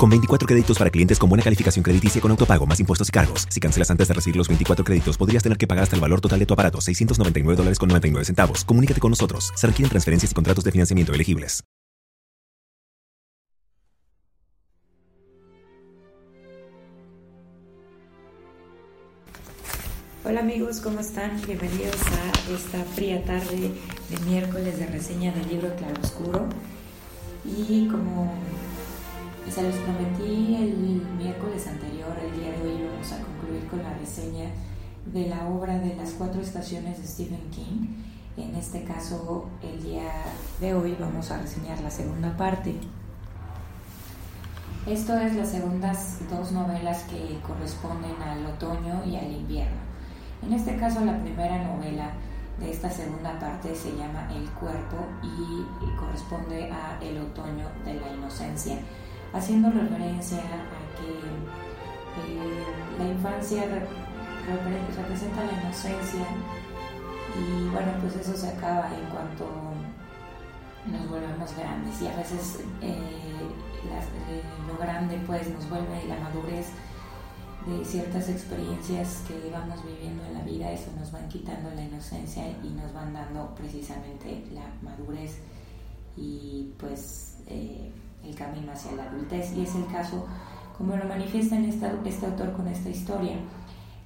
Con 24 créditos para clientes con buena calificación crediticia con autopago, más impuestos y cargos. Si cancelas antes de recibir los 24 créditos, podrías tener que pagar hasta el valor total de tu aparato, 699 dólares con 99 centavos. Comunícate con nosotros. Se requieren transferencias y contratos de financiamiento elegibles. Hola amigos, ¿cómo están? Bienvenidos a esta fría tarde de miércoles de reseña del libro Claroscuro. Y como se los prometí el miércoles anterior, el día de hoy vamos a concluir con la reseña de la obra de las cuatro estaciones de Stephen King. En este caso, el día de hoy vamos a reseñar la segunda parte. Esto es las segundas dos novelas que corresponden al otoño y al invierno. En este caso, la primera novela de esta segunda parte se llama El cuerpo y corresponde a el otoño de la inocencia, haciendo referencia a que eh, la infancia representa la inocencia y bueno, pues eso se acaba en cuanto nos volvemos grandes y a veces eh, eh, lo grande pues nos vuelve la madurez de ciertas experiencias que vamos viviendo en la vida, eso nos van quitando la inocencia y nos van dando precisamente la madurez y pues el camino hacia la adultez. Y es el caso como lo manifiesta este autor con esta historia.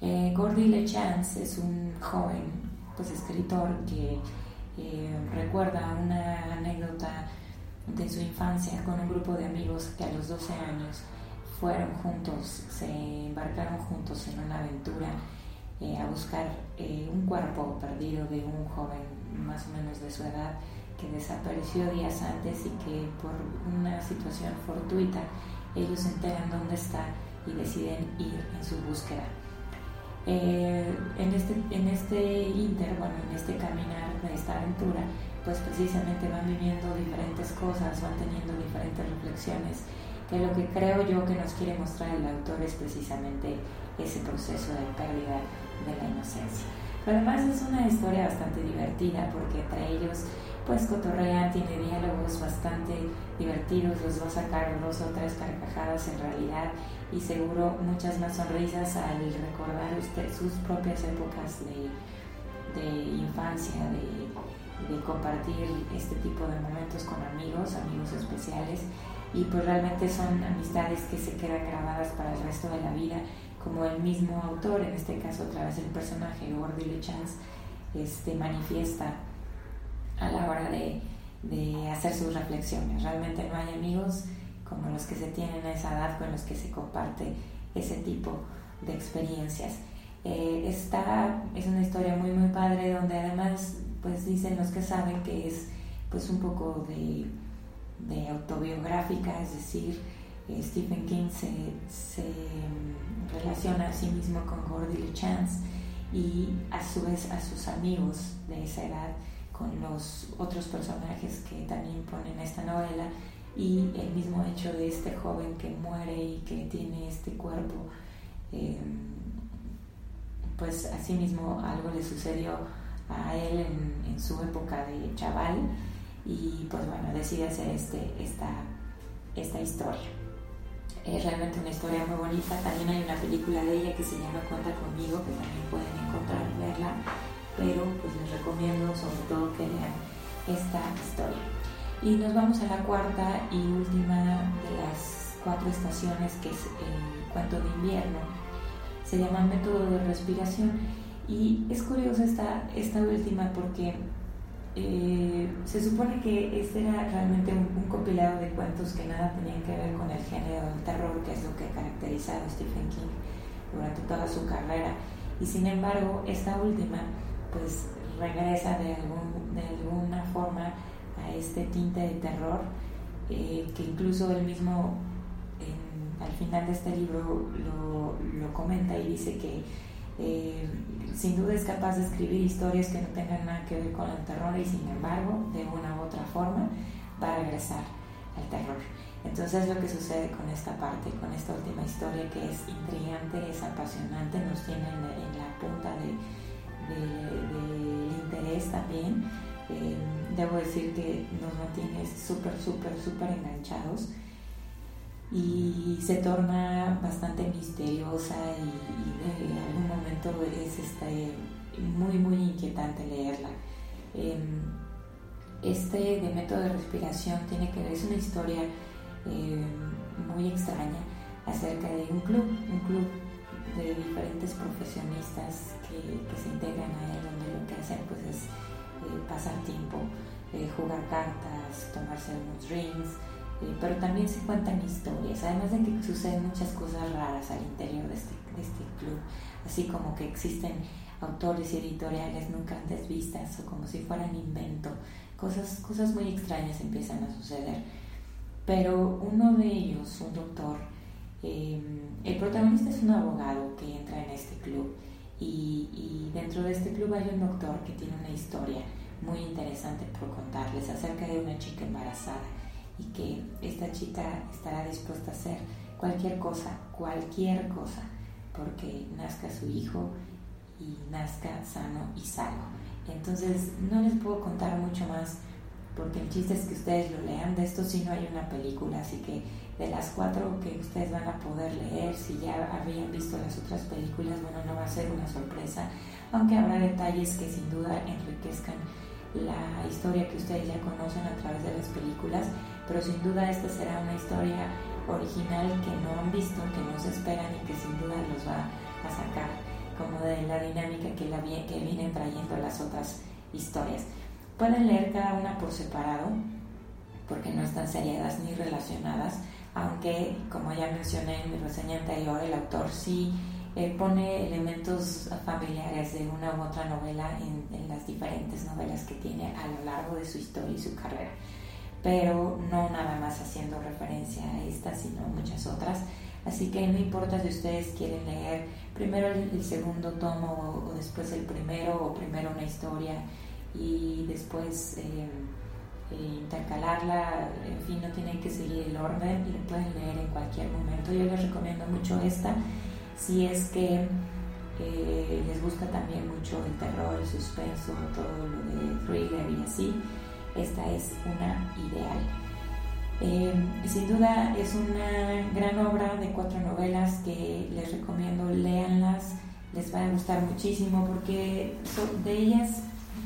Eh, Gordy LeChance es un joven pues, escritor que eh, recuerda una anécdota de su infancia con un grupo de amigos que a los 12 años fueron juntos, se embarcaron juntos en una aventura eh, a buscar eh, un cuerpo perdido de un joven más o menos de su edad que desapareció días antes y que por una situación fortuita ellos se enteran dónde está y deciden ir en su búsqueda. Eh, en, este, en este inter, bueno, en este caminar de esta aventura, pues precisamente van viviendo diferentes cosas, van teniendo diferentes reflexiones que lo que creo yo que nos quiere mostrar el autor es precisamente ese proceso de pérdida de la inocencia. Pero además es una historia bastante divertida porque entre ellos pues cotorrean, tiene diálogos bastante divertidos, los va a sacar dos o tres carcajadas en realidad y seguro muchas más sonrisas al recordar usted sus propias épocas de, infancia, de, compartir este tipo de momentos con amigos, amigos especiales y pues realmente son amistades que se quedan grabadas para el resto de la vida, como el mismo autor, en este caso a través del personaje Gordy LeChance, este, manifiesta a la hora de, de hacer sus reflexiones. Realmente no hay amigos como los que se tienen a esa edad con los que se comparte ese tipo de experiencias. Eh, es una historia muy muy padre donde además pues dicen los que saben que es pues un poco de de autobiográfica, es decir, eh, Stephen King se, mm, relaciona a sí mismo con Gordy Chance y a su vez a sus amigos de esa edad con los otros personajes que también ponen esta novela y el mismo hecho de este joven que muere y que tiene este cuerpo, eh, pues asimismo algo le sucedió a él en, su época de chaval y pues bueno, decide hacer este, esta, esta historia. Es realmente una historia muy bonita. También hay una película de ella que se llama Cuenta conmigo, que también pueden encontrar verla, pero pues les recomiendo sobre todo que lean esta historia. Y nos vamos a la cuarta y última de las cuatro estaciones, que es el cuento de invierno. Se llama Método de Respiración. Y es curiosa esta, esta última porque eh, se supone que este era realmente un, compilado de cuentos que nada tenían que ver con el género del terror, que es lo que caracterizaba a Stephen King durante toda su carrera. Y sin embargo, esta última, pues regresa de, algún, de alguna forma a este tinte de terror, eh, que incluso él mismo al final de este libro lo, lo comenta y dice que eh, sin duda es capaz de escribir historias que no tengan nada que ver con el terror y sin embargo, de una u otra forma, va a regresar al terror. Entonces lo que sucede con esta parte, con esta última historia que es intrigante, es apasionante, nos tiene en, la punta del de, interés también. Eh, debo decir que nos mantiene súper, súper, súper enganchados y se torna bastante misteriosa y, en algún momento es este, muy, muy inquietante leerla. Em, este de método de respiración tiene que ver, es una historia em, muy extraña acerca de un club, un club de diferentes profesionistas que, se integran a él, donde lo que hacen pues es eh, pasar tiempo, eh, jugar cartas, tomarse unos drinks, eh, pero también se cuentan historias, además de que suceden muchas cosas raras al interior de este, de este club, así como que existen autores y editoriales nunca antes vistas o como si fueran invento, cosas, cosas muy extrañas empiezan a suceder. Pero uno de ellos, un doctor, eh, el protagonista es un abogado que entra en este club y, y, dentro de este club hay un doctor que tiene una historia muy interesante por contarles acerca de una chica embarazada y que esta chica estará dispuesta a hacer cualquier cosa, cualquier cosa, porque nazca su hijo y nazca sano y salvo. Entonces no les puedo contar mucho más porque el chiste es que ustedes lo lean. De esto sí no hay una película, así que de las cuatro que ustedes van a poder leer, si ya habían visto las otras películas, bueno, no va a ser una sorpresa, aunque habrá detalles que sin duda enriquezcan la historia que ustedes ya conocen a través de las películas, pero sin duda esta será una historia original que no han visto, que no se esperan y que sin duda los va a sacar como de la dinámica que, la, que vienen trayendo las otras historias. Pueden leer cada una por separado, porque no están seriadas ni relacionadas, aunque, como ya mencioné en mi reseña anterior, el autor sí eh, pone elementos familiares de una u otra novela en, las diferentes novelas que tiene a lo largo de su historia y su carrera, pero no nada más haciendo referencia a esta, sino muchas otras. Así que no importa si ustedes quieren leer primero el, segundo tomo o, después el primero o primero una historia y después eh, eh, intercalarla, en fin, no tienen que seguir el orden, lo pueden leer en cualquier momento. Yo les recomiendo mucho esta, si es que eh, les gusta también mucho el terror, el suspenso, todo lo de thriller y así, esta es una ideal. Eh, sin duda es una gran obra de cuatro novelas que les recomiendo leanlas, les va a gustar muchísimo porque de ellas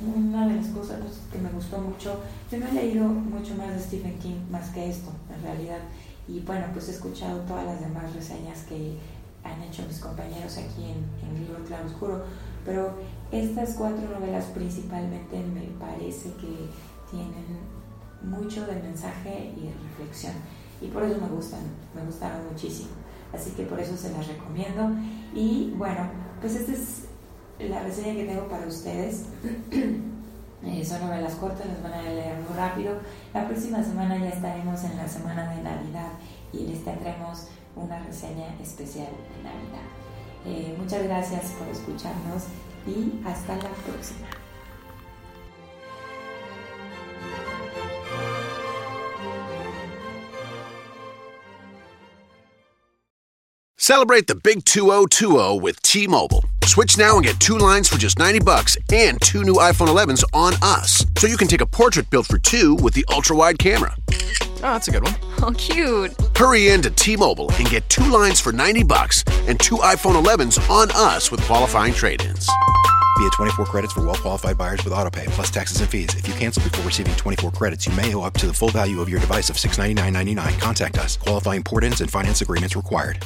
una de las cosas que me gustó mucho, yo no he leído mucho más de Stephen King más que esto en realidad y bueno pues he escuchado todas las demás reseñas que han hecho mis compañeros aquí en, en Libro Claro Oscuro, pero estas cuatro novelas principalmente me parece que tienen mucho de mensaje y reflexión. Y por eso me gustan, me gustaron muchísimo. Así que por eso se las recomiendo. Y bueno, pues esta es la reseña que tengo para ustedes. Eh, son novelas cortas, las van a leer muy rápido. La próxima semana ya estaremos en la semana de Navidad y les tendremos una reseña especial de Navidad. Eh, muchas gracias por escucharnos y hasta la próxima. Celebrate the big 2020 with T-Mobile. Switch now and get two lines for just 90 bucks and two new iPhone 11s on us. So you can take a portrait built for two with the ultra-wide camera. Oh, that's a good one. Oh, cute. Hurry in to T-Mobile and get two lines for 90 bucks and two iPhone 11s on us with qualifying trade-ins. Via 24 credits for well-qualified buyers with autopay plus taxes and fees. If you cancel before receiving 24 credits, you may owe up to the full value of your device of $699.99. Contact us. Qualifying port-ins and finance agreements required.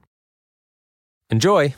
Enjoy!